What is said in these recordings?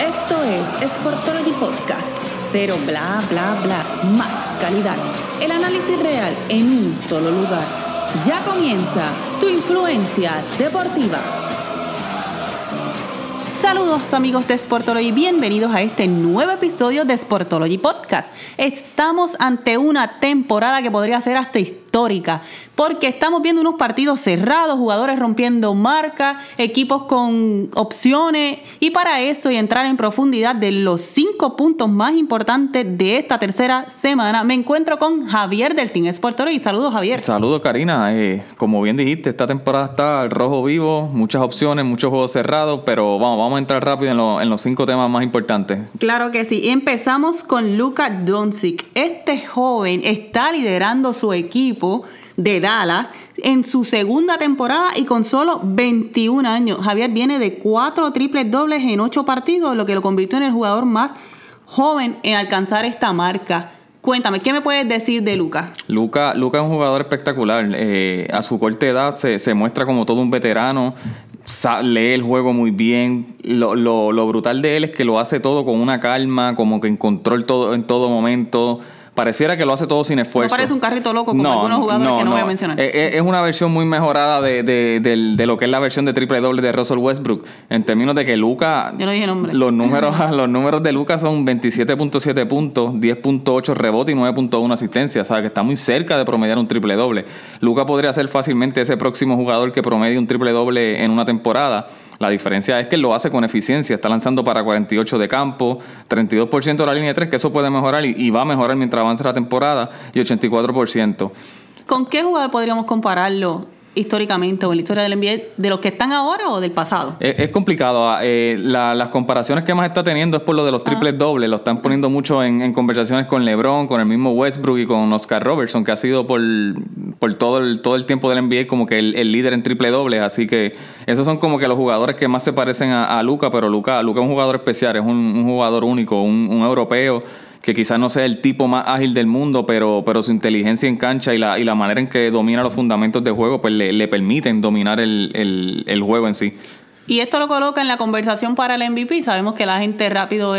Esto es Sportology Podcast. Cero bla bla bla. Más calidad. El análisis real en un solo lugar. Ya comienza tu influencia deportiva. Saludos amigos de Sportology, bienvenidos a este nuevo episodio de Sportology Podcast. Estamos ante una temporada que podría ser hasta histórica, porque estamos viendo unos partidos cerrados, jugadores rompiendo marcas, equipos con opciones, y para eso y entrar en profundidad de los cinco puntos más importantes de esta tercera semana, me encuentro con Javier del Team Sportology. Saludos Javier. Saludos Karina, eh, como bien dijiste, esta temporada está al rojo vivo, muchas opciones, muchos juegos cerrados, pero vamos, vamos a entrar rápido en, en los cinco temas más importantes. Claro que sí, empezamos con Luka Doncic. Este joven está liderando su equipo de Dallas en su segunda temporada y con solo 21 años. Javier viene de cuatro triples dobles en ocho partidos, lo que lo convirtió en el jugador más joven en alcanzar esta marca. Cuéntame, ¿qué me puedes decir de Luca? Luca, Luca es un jugador espectacular. Eh, a su corta edad se, se, muestra como todo un veterano. Lee el juego muy bien. Lo, lo, lo, brutal de él es que lo hace todo con una calma, como que en control todo, en todo momento pareciera que lo hace todo sin esfuerzo. No parece un carrito loco como algunos jugadores que no, voy a mencionar. Eh, eh, es, una versión muy mejorada de, de, de, lo que es la versión de triple doble de Russell Westbrook. En términos de que Luca. Yo no dije nombre. Los números, los números de Luca son 27.7 puntos, 10.8 rebote y 9.1 asistencia. O sea, que está muy cerca de promediar un triple doble. Luca podría ser fácilmente ese próximo jugador que promedie un triple doble en una temporada. La diferencia es que lo hace con eficiencia. Está lanzando para 48 de campo, 32% de la línea de 3, que eso puede mejorar y, va a mejorar mientras avance la temporada, y 84%. ¿Con qué jugador podríamos compararlo históricamente o en la historia del NBA de los que están ahora o del pasado? Es, complicado. Ah, eh, las comparaciones que más está teniendo es por lo de los ah. triples dobles. Lo están poniendo mucho en, conversaciones con LeBron, con el mismo Westbrook y con Oscar Robertson, que ha sido por, por todo, el, todo el tiempo del NBA como que el, líder en triple dobles. Así que esos son como que los jugadores que más se parecen a, Luca, pero Luca, Luca es un jugador especial, es un, jugador único, un, un europeo que quizás no sea el tipo más ágil del mundo, pero, pero su inteligencia en cancha y la, y la manera en que domina los fundamentos de juego, pues le, le permiten dominar el, el, el, juego en sí. Y esto lo coloca en la conversación para el MVP. Sabemos que la gente rápido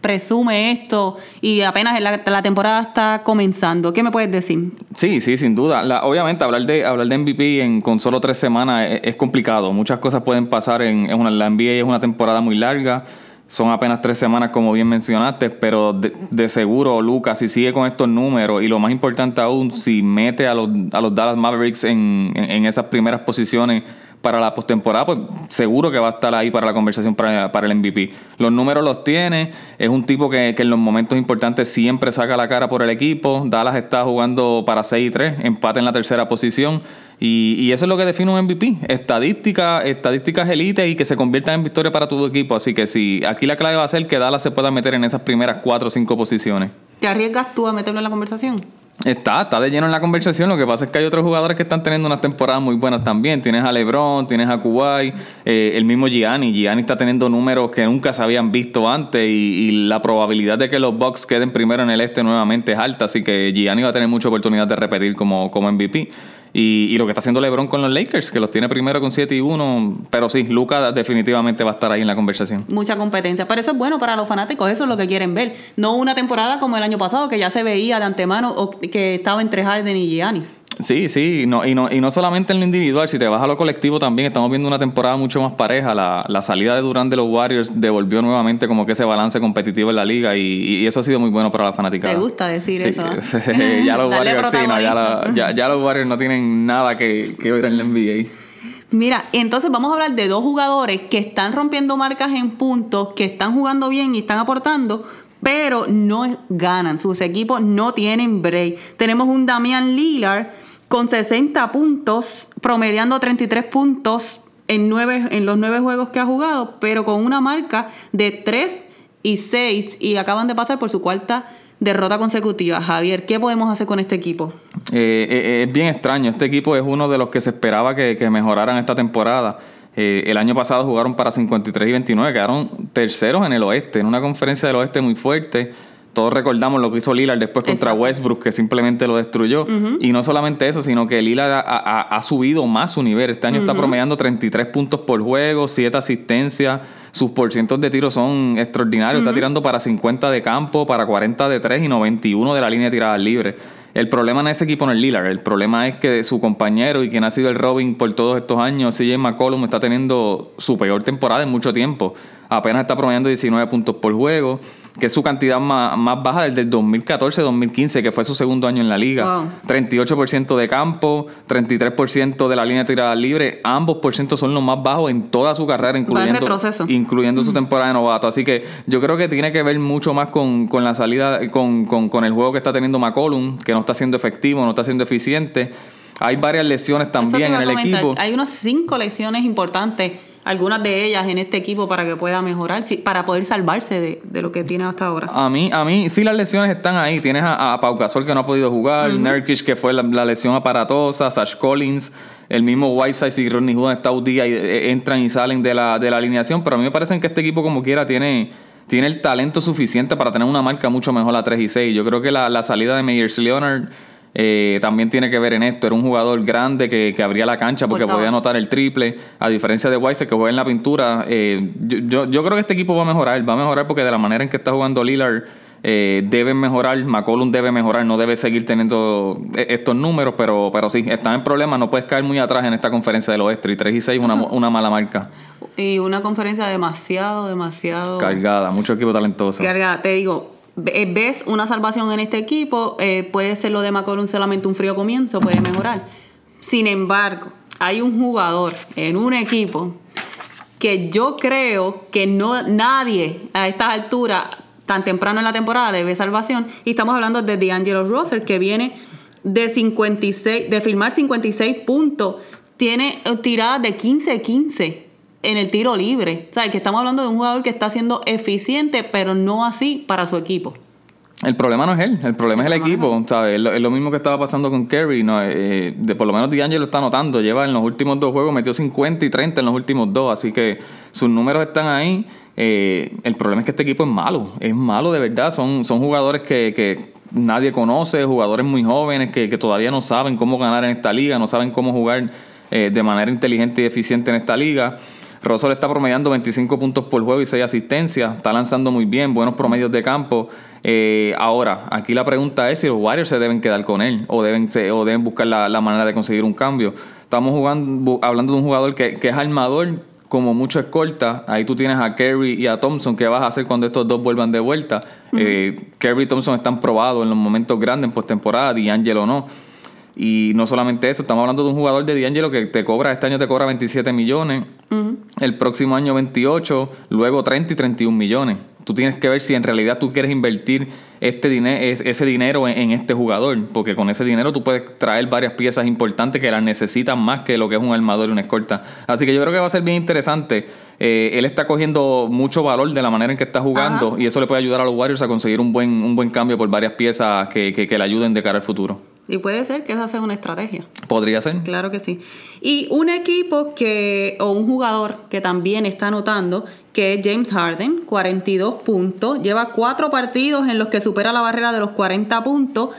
presume esto y apenas la, la, temporada está comenzando. ¿Qué me puedes decir? Sí, sí, sin duda. La, obviamente hablar de hablar de MVP en, con solo tres semanas es, complicado. Muchas cosas pueden pasar en, en una, la NBA es una temporada muy larga. Son apenas tres semanas, como bien mencionaste, pero de, seguro, Lucas, si sigue con estos números y lo más importante aún, si mete a los, a los Dallas Mavericks en, en, esas primeras posiciones para la postemporada, pues seguro que va a estar ahí para la conversación para, para, el MVP. Los números los tiene, es un tipo que, que, en los momentos importantes siempre saca la cara por el equipo. Dallas está jugando para 6 y 3, empate en la tercera posición. Y, eso es lo que define un MVP. Estadística, estadísticas elite y que se convierta en victoria para tu equipo. Así que si aquí la clave va a ser que Dallas se pueda meter en esas primeras cuatro o cinco posiciones. ¿Te arriesgas tú a meterlo en la conversación? Está, está de lleno en la conversación. Lo que pasa es que hay otros jugadores que están teniendo unas temporadas muy buenas también. Tienes a LeBron, tienes a Kuwait, eh, el mismo Gianni. Gianni está teniendo números que nunca se habían visto antes y, y, la probabilidad de que los Bucks queden primero en el este nuevamente es alta. Así que Gianni va a tener mucha oportunidad de repetir como, como MVP. Y, lo que está haciendo LeBron con los Lakers, que los tiene primero con 7 y 1. Pero sí, Luca definitivamente va a estar ahí en la conversación. Mucha competencia. Pero eso es bueno para los fanáticos, eso es lo que quieren ver. No una temporada como el año pasado, que ya se veía de antemano que estaba entre Harden y Giannis. Sí, sí, no, y, no, y no solamente en lo individual, si te vas a lo colectivo también, estamos viendo una temporada mucho más pareja. La, la salida de Durán de los Warriors devolvió nuevamente como que ese balance competitivo en la liga y, eso ha sido muy bueno para la fanática. ¿Te gusta decir eso? ya los Warriors, sí, no, ya, ya, los Warriors no tienen nada que, que ver en la NBA. Mira, entonces vamos a hablar de dos jugadores que están rompiendo marcas en puntos, que están jugando bien y están aportando, pero no ganan. Sus equipos no tienen break. Tenemos un Damian Lillard con 60 puntos, promediando 33 puntos en, nueve, en los nueve juegos que ha jugado, pero con una marca de 3 y 6 y acaban de pasar por su cuarta derrota consecutiva. Javier, ¿qué podemos hacer con este equipo? Eh, eh, es bien extraño. Este equipo es uno de los que se esperaba que, que mejoraran esta temporada. Eh, el año pasado jugaron para 53 y 29, quedaron terceros en el oeste, en una conferencia del oeste muy fuerte. Todos recordamos lo que hizo Lillard después contra Westbrook, que simplemente lo destruyó. Y no solamente eso, sino que Lillard ha, subido más su nivel. Este año está promediando 33 puntos por juego, 7 asistencias, sus porcientos de tiro son extraordinarios. Está tirando para 50 de campo, para 40 de 3 y 91 de la línea de tiradas libres. El problema en ese equipo no es Lillard. El problema es que su compañero y quien ha sido el Robin por todos estos años, CJ McCollum, está teniendo su peor temporada en mucho tiempo. Apenas está promediando 19 puntos por juego que es su cantidad más, baja desde el 2014-2015, que fue su segundo año en la liga. 38% de campo, 33% de la línea de tirada libre. Ambos por ciento son los más bajos en toda su carrera, incluyendo, incluyendo su temporada de novato. Así que yo creo que tiene que ver mucho más con, la salida, con, con, el juego que está teniendo McCollum, que no está siendo efectivo, no está siendo eficiente. Hay varias lesiones también en el equipo. Hay unas cinco lesiones importantes algunas de ellas en este equipo para que pueda mejorar, para poder salvarse de, lo que tiene hasta ahora. A mí, a mí sí las lesiones están ahí. Tienes a, Pau Gasol que no ha podido jugar, uh que fue la, lesión aparatosa, Sash Collins, el mismo Whiteside y Rodney Hood está un día y eh, entran y salen de la, de la alineación, pero a mí me parece que este equipo como quiera tiene tiene el talento suficiente para tener una marca mucho mejor a 3 y 6. Yo creo que la, la salida de Meyers Leonard eh, también tiene que ver en esto. Era un jugador grande que, abría la cancha porque podía anotar el triple. A diferencia de Weiss, que juega en la pintura. Eh, yo, yo, creo que este equipo va a mejorar. Va a mejorar porque de la manera en que está jugando Lillard. Eh, deben mejorar, McCollum debe mejorar, no debe seguir teniendo estos números, pero, pero sí, están en problemas, no puedes caer muy atrás en esta conferencia del oeste y 3 y 6 una, una mala marca. Y una conferencia demasiado, demasiado... Cargada, mucho equipo talentoso. Cargada, te digo, eh, ves una salvación en este equipo, eh, puede ser lo de McCollum solamente un frío comienzo, puede mejorar. Sin embargo, hay un jugador en un equipo que yo creo que no nadie a estas alturas, tan temprano en la temporada, debe salvación. Y estamos hablando de D'Angelo Russell, que viene de 56, de firmar 56 puntos, tiene tiradas de 15-15 en el tiro libre. O sea, que estamos hablando de un jugador que está siendo eficiente, pero no así para su equipo. El problema no es él, el problema es el equipo, ¿sabes? Es lo, mismo que estaba pasando con Kerry, ¿no? Eh, de, por lo menos D'Angelo está notando, lleva en los últimos dos juegos, metió 50 y 30 en los últimos dos, así que sus números están ahí. Eh, el problema es que este equipo es malo, es malo de verdad, son, son jugadores que, que nadie conoce, jugadores muy jóvenes que, que, todavía no saben cómo ganar en esta liga, no saben cómo jugar eh, de manera inteligente y eficiente en esta liga. Russell está promediando 25 puntos por juego y 6 asistencias. Está lanzando muy bien, buenos promedios de campo. Eh, ahora, aquí la pregunta es si los Warriors se deben quedar con él o deben, o deben buscar la, manera de conseguir un cambio. Estamos jugando, hablando de un jugador que, es armador, como mucho escolta. Ahí tú tienes a Kerry y a Thompson. ¿Qué vas a hacer cuando estos dos vuelvan de vuelta? Eh, Kerry y Thompson están probados en los momentos grandes en postemporada, D'Angelo no. Y no solamente eso, estamos hablando de un jugador de D'Angelo que te cobra, este año te cobra 27 millones, el próximo año 28, luego 30 y 31 millones. Tú tienes que ver si en realidad tú quieres invertir este dinero, ese dinero en, este jugador, porque con ese dinero tú puedes traer varias piezas importantes que las necesitan más que lo que es un armador y una escolta. Así que yo creo que va a ser bien interesante. Eh, él está cogiendo mucho valor de la manera en que está jugando y eso le puede ayudar a los Warriors a conseguir un buen, un buen cambio por varias piezas que, que le ayuden de cara al futuro. Y puede ser que esa sea una estrategia. Podría ser. Claro que sí. Y un equipo que, o un jugador que también está anotando, que es James Harden, 42 puntos. Lleva cuatro partidos en los que supera la barrera de los 40 puntos.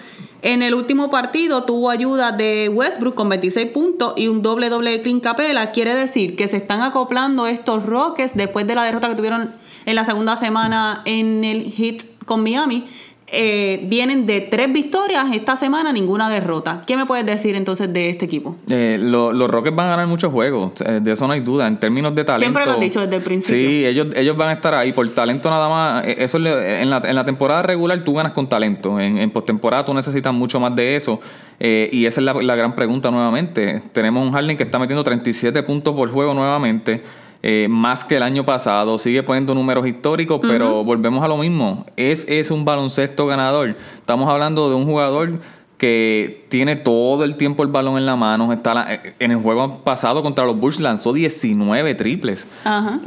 En el último partido tuvo ayuda de Westbrook con 26 puntos y un doble doble de Clint Capela. Quiere decir que se están acoplando estos Rockets después de la derrota que tuvieron en la segunda semana en el hit con Miami eh, vienen de tres victorias esta semana, ninguna derrota. ¿Qué me puedes decir entonces de este equipo? Eh, los Rockets van a ganar muchos juegos, eh, de eso no hay duda. En términos de talento. Siempre lo han dicho desde el principio. Sí, ellos, ellos van a estar ahí por talento nada más. Eso en, la, en la temporada regular tú ganas con talento. En, en postemporada tú necesitas mucho más de eso. y esa es la, la gran pregunta nuevamente. Tenemos un Harden que está metiendo 37 puntos por juego nuevamente. Eh, más que el año pasado, sigue poniendo números históricos, pero volvemos a lo mismo. Es, es un baloncesto ganador. Estamos hablando de un jugador que tiene todo el tiempo el balón en la mano. Está en el juego pasado contra los Bulls lanzó 19 triples.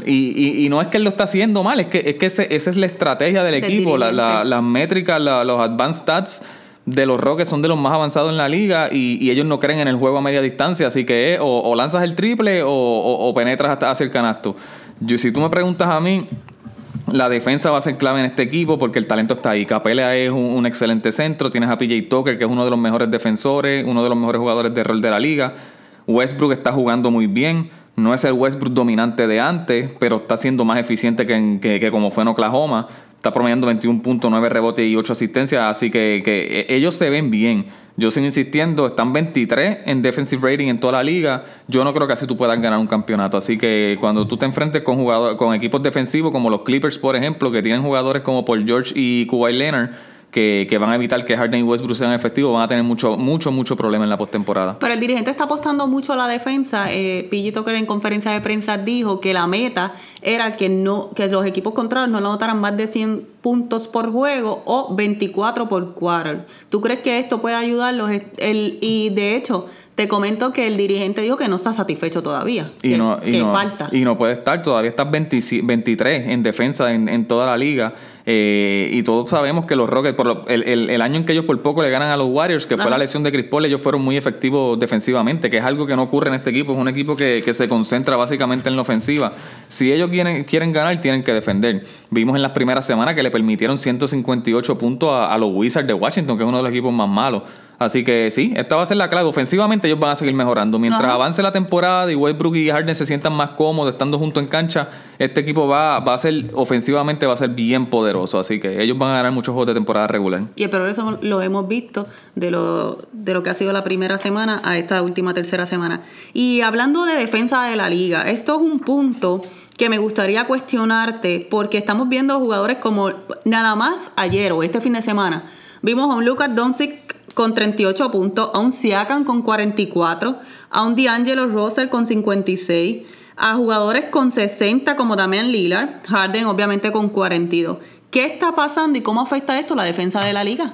Y, no es que él lo está haciendo mal, es que, es que esa es la estrategia del, equipo. las métricas, los advanced stats de los Rockets son de los más avanzados en la liga y, ellos no creen en el juego a media distancia, así que o, lanzas el triple o, penetras hasta hacia el canasto. Yo, si tú me preguntas a mí, la defensa va a ser clave en este equipo porque el talento está ahí. Capela es un, excelente centro, tienes a PJ Tucker que es uno de los mejores defensores, uno de los mejores jugadores de rol de la liga. Westbrook está jugando muy bien. No es el Westbrook dominante de antes, pero está siendo más eficiente que, que, como fue en Oklahoma. Está promediando 21.9 rebotes y 8 asistencias, así que, que ellos se ven bien. Yo sigo insistiendo, están 23 en defensive rating en toda la liga. Yo no creo que así tú puedas ganar un campeonato. Así que cuando tú te enfrentes con jugadores, con equipos defensivos como los Clippers, por ejemplo, que tienen jugadores como Paul George y Kawhi Leonard, que, van a evitar que Harden y Westbrook sean efectivos, van a tener mucho, mucho, mucho problema en la postemporada. Pero el dirigente está apostando mucho a la defensa. Eh, Pillito que en conferencia de prensa dijo que la meta era que no, que los equipos contrarios no anotaran más de 100 puntos por juego o 24 por quarter. ¿Tú crees que esto puede ayudarlos? El, y de hecho, te comento que el dirigente dijo que no está satisfecho todavía. Y que, no, falta. Y no puede estar, todavía está 23 en defensa en, en toda la liga. Eh, y todos sabemos que los Rockets, por el, año en que ellos por poco le ganan a los Warriors, que fue la lesión de Chris Paul, ellos fueron muy efectivos defensivamente, que es algo que no ocurre en este equipo. Es un equipo que, se concentra básicamente en la ofensiva. Si ellos quieren, quieren ganar, tienen que defender. Vimos en las primeras semanas que le permitieron 158 puntos a, a los Wizards de Washington, que es uno de los equipos más malos. Así que sí, esta va a ser la clave. Ofensivamente ellos van a seguir mejorando. Mientras avance la temporada y Westbrook y Harden se sientan más cómodos estando juntos en cancha, este equipo va, va a ser, ofensivamente va a ser bien poderoso. Así que ellos van a ganar muchos juegos de temporada regular. Y el progreso lo hemos visto de lo, de lo que ha sido la primera semana a esta última tercera semana. Y hablando de defensa de la liga, esto es un punto que me gustaría cuestionarte porque estamos viendo jugadores como nada más ayer o este fin de semana. Vimos a un Lucas Doncic con 38 puntos, a un Siakam con 44, a un D'Angelo Russell con 56, a jugadores con 60 como Damian Lillard, Harden obviamente con 42. ¿Qué está pasando y cómo afecta esto la defensa de la liga?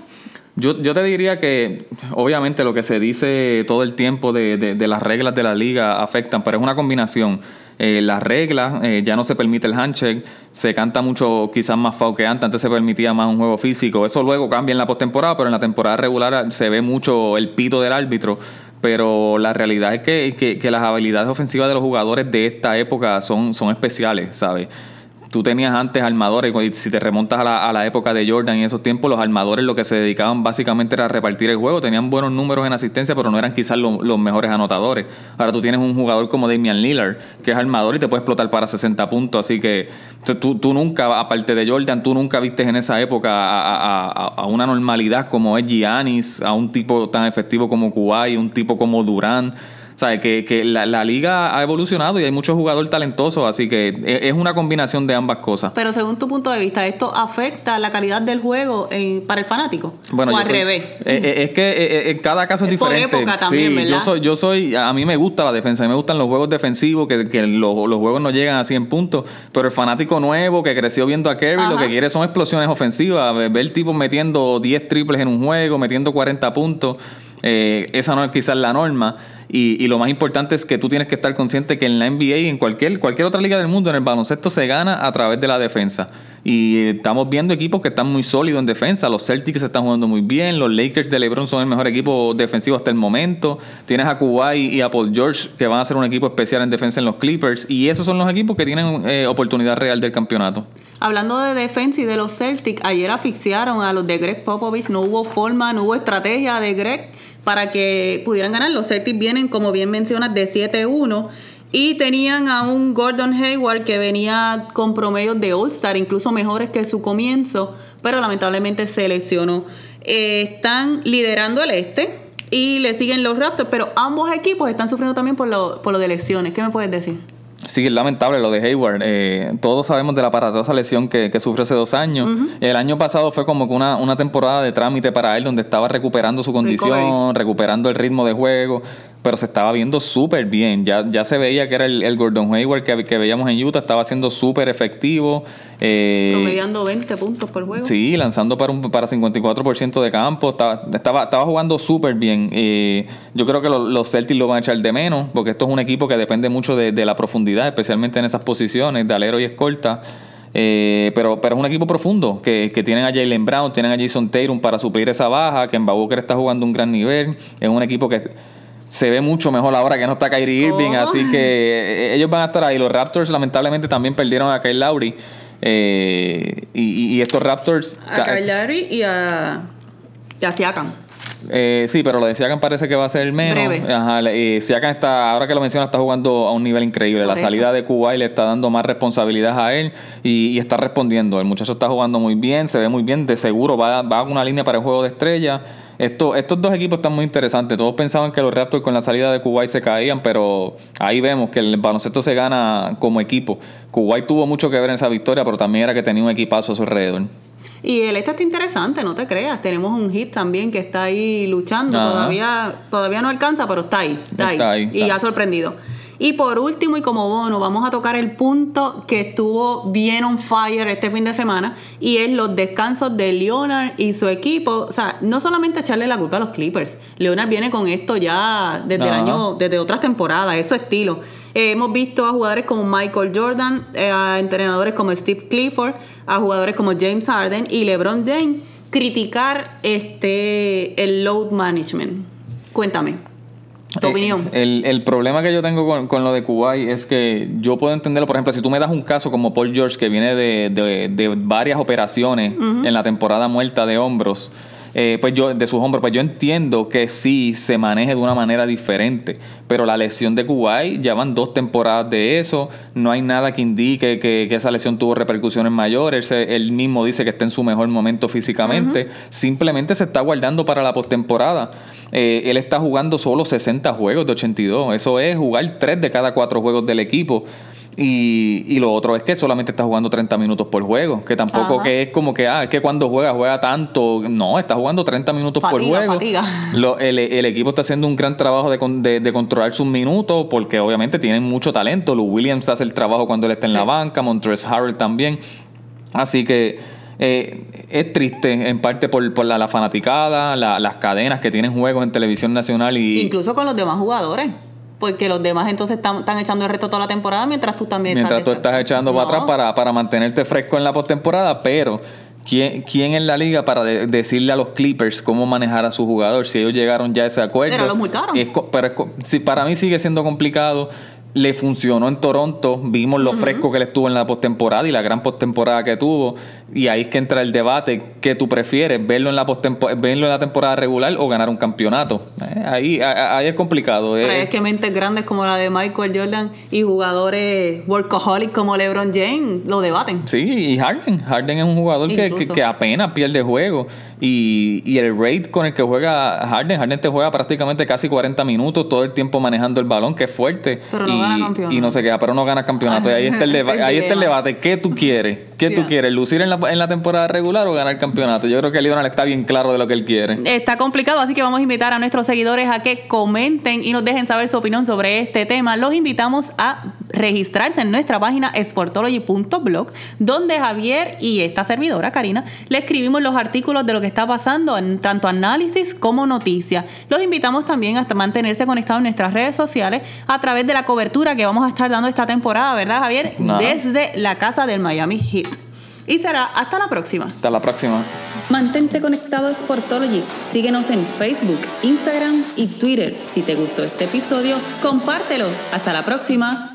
Yo, te diría que obviamente lo que se dice todo el tiempo de, de las reglas de la liga afectan, pero es una combinación eh, las reglas, eh, ya no se permite el handshake, se canta mucho quizás más foul que antes, antes se permitía más un juego físico, eso luego cambia en la postemporada, pero en la temporada regular se ve mucho el pito del árbitro, pero la realidad es que, que las habilidades ofensivas de los jugadores de esta época son, son especiales, ¿sabes? Tú tenías antes armadores, y si te remontas a la, a la, época de Jordan en esos tiempos, los armadores lo que se dedicaban básicamente era a repartir el juego, tenían buenos números en asistencia, pero no eran quizás los mejores anotadores. Ahora tú tienes un jugador como Damian Lillard, que es armador y te puede explotar para 60 puntos, así que tú, tú nunca, aparte de Jordan, tú nunca viste en esa época a, a, una normalidad como es Giannis, a un tipo tan efectivo como Kuwait, un tipo como Durant sea, que, que la, la, liga ha evolucionado y hay muchos jugadores talentosos, así que e, es una combinación de ambas cosas. Pero según tu punto de vista, ¿esto afecta la calidad del juego para el fanático? Bueno, o al revés. Eh, eh, es que eh, en cada caso es, diferente. Por época también, sí, Yo soy, yo soy, a mí me gusta la defensa, a mí me gustan los juegos defensivos, que, que los, los, juegos no llegan a 100 puntos, pero el fanático nuevo que creció viendo a Kerry, lo que quiere son explosiones ofensivas, ver, ver tipos metiendo 10 triples en un juego, metiendo 40 puntos. Esa no es quizás la norma. Y, lo más importante es que tú tienes que estar consciente que en la NBA y en cualquier, cualquier otra liga del mundo, en el baloncesto se gana a través de la defensa. Y estamos viendo equipos que están muy sólidos en defensa. Los Celtics están jugando muy bien. Los Lakers de LeBron son el mejor equipo defensivo hasta el momento. Tienes a Kuwait y a Paul George que van a ser un equipo especial en defensa en los Clippers. Y esos son los equipos que tienen eh, oportunidad real del campeonato. Hablando de defensa y de los Celtics, ayer asfixiaron a los de Greg Popovich. No hubo forma, no hubo estrategia de Greg para que pudieran ganar. Los Celtics vienen, como bien mencionas, de 7-1 y tenían a un Gordon Hayward que venía con promedios de All-Star, incluso mejores que su comienzo, pero lamentablemente se lesionó. Eh, están liderando el este y le siguen los Raptors, pero ambos equipos están sufriendo también por lo, por lo de lesiones. ¿Qué me puedes decir? Sí, es lamentable lo de Hayward. Eh, todos sabemos de la aparatosa lesión que, que sufrió hace dos años. El año pasado fue como que una, una temporada de trámite para él donde estaba recuperando su condición, recuperando el ritmo de juego pero se estaba viendo súper bien. Ya, ya se veía que era el, Gordon Hayward que, que, veíamos en Utah, estaba siendo súper efectivo. Eh, Promediando 20 puntos por juego. Sí, lanzando para, un, para 54% de campo. Estaba, estaba, estaba jugando súper bien. Eh, yo creo que los Celtics lo van a echar de menos, porque esto es un equipo que depende mucho de, la profundidad, especialmente en esas posiciones de alero y escolta. Eh, pero, pero es un equipo profundo, que, que, tienen a Jalen Brown, tienen a Jason Tatum para suplir esa baja, que en Booker está jugando un gran nivel. Es un equipo que se ve mucho mejor ahora que no está Kyrie Irving, así oh. que eh, ellos van a estar ahí. Los Raptors lamentablemente también perdieron a Kyle Lowry. Eh, y, estos Raptors... A Kyle Lowry y a, y a Siakam. Eh, sí, pero lo de Siakam parece que va a ser menos. Breve. Ajá, y Siakam está, ahora que lo menciona, está jugando a un nivel increíble. Por la eso. salida de Kuwait le está dando más responsabilidad a él y, y está respondiendo. El muchacho está jugando muy bien, se ve muy bien. De seguro va, va a una línea para el juego de estrella. Esto, estos dos equipos están muy interesantes. Todos pensaban que los Raptors con la salida de Kuwait se caían, pero ahí vemos que el baloncesto se gana como equipo. Kuwait tuvo mucho que ver en esa victoria, pero también era que tenía un equipazo a su alrededor. Y el este está interesante, no te creas. Tenemos un hit también que está ahí luchando. Ajá. Todavía, todavía no alcanza, pero está ahí. Está, Está ahí. ahí, Y ha sorprendido. Y por último, y como bono, vamos a tocar el punto que estuvo bien on fire este fin de semana. Y es los descansos de Leonard y su equipo. O sea, no solamente echarle la culpa a los Clippers. Leonard viene con esto ya desde el año, desde otras temporadas, es su estilo. Eh, hemos visto a jugadores como Michael Jordan, eh, a entrenadores como Steve Clifford, a jugadores como James Harden y LeBron James criticar este el load management. Cuéntame. Tu Eh, opinión. El, el problema que yo tengo con, con lo de Kuwait es que yo puedo entenderlo, por ejemplo, si tú me das un caso como Paul George que viene de, de- de varias operaciones en la temporada muerta de hombros, eh, pues yo, de sus hombros, pues yo entiendo que sí se maneje de una manera diferente, pero la lesión de Kuwait ya van dos temporadas de eso, no hay nada que indique que, que esa lesión tuvo repercusiones mayores, él mismo dice que está en su mejor momento físicamente, simplemente se está guardando para la postemporada. Eh, él está jugando solo 60 juegos de 82, eso es jugar 3 de cada 4 juegos del equipo. Y, y lo otro es que solamente está jugando 30 minutos por juego, que tampoco Ajá. que es como que, ah, es que cuando juega, juega tanto. No, está jugando 30 minutos por juego. fatiga. Lo- el, el equipo está haciendo un gran trabajo de, de- de controlar sus minutos porque obviamente tienen mucho talento. Lou Williams hace el trabajo cuando él está en la banca, Montrezl Harrell también. Así que eh, es triste en parte por, por la, la fanaticada, la- las cadenas que tienen juegos en televisión nacional y... Incluso con los demás jugadores. Porque los demás entonces están, están echando el resto toda la temporada mientras tú también Mientras tú estás estás echando para No. atrás para, para mantenerte fresco en la postemporada, pero ¿quién, ¿quién en la liga para de- decirle a los Clippers cómo manejar a su jugador si ellos llegaron ya a ese acuerdo? Pero los multaron. Es pero es si para mí sigue siendo complicado. Le funcionó en Toronto, vimos lo fresco que él estuvo en la postemporada y la gran postemporada que tuvo. Y ahí es que entra el debate: ¿qué tú prefieres? ¿Verlo en la, verlo en la temporada regular o ganar un campeonato? Eh, ahí, ahí es complicado. Pero eh. es que mentes grandes como la de Michael Jordan y jugadores workaholic como LeBron James lo debaten. Sí, y Harden. Harden es un jugador que, que, que apenas pierde juego. Y, y el rate con el que juega Harden, Harden te juega prácticamente casi 40 minutos, todo el tiempo manejando el balón, que es fuerte. Pero no y, gana campeonato. Y no se queda, pero no gana campeonato. Y ahí está el, deba- ahí está el debate. ¿Qué tú quieres? ¿Qué tú quieres? ¿Lucir en la, en la temporada regular o ganar campeonato? Yo creo que Leonard está bien claro de lo que él quiere. Está complicado, así que vamos a invitar a nuestros seguidores a que comenten y nos dejen saber su opinión sobre este tema. Los invitamos a registrarse en nuestra página sportology.blog, donde Javier y esta servidora, Karina, le escribimos los artículos de lo que está pasando, en tanto análisis como noticias. Los invitamos también a mantenerse conectados en nuestras redes sociales a través de la cobertura que vamos a estar dando esta temporada, ¿verdad, Javier? Desde la casa del Miami Heat. Y será hasta la próxima. Hasta la próxima. Mantente conectado a Sportology. Síguenos en Facebook, Instagram y Twitter. Si te gustó este episodio, compártelo. Hasta la próxima.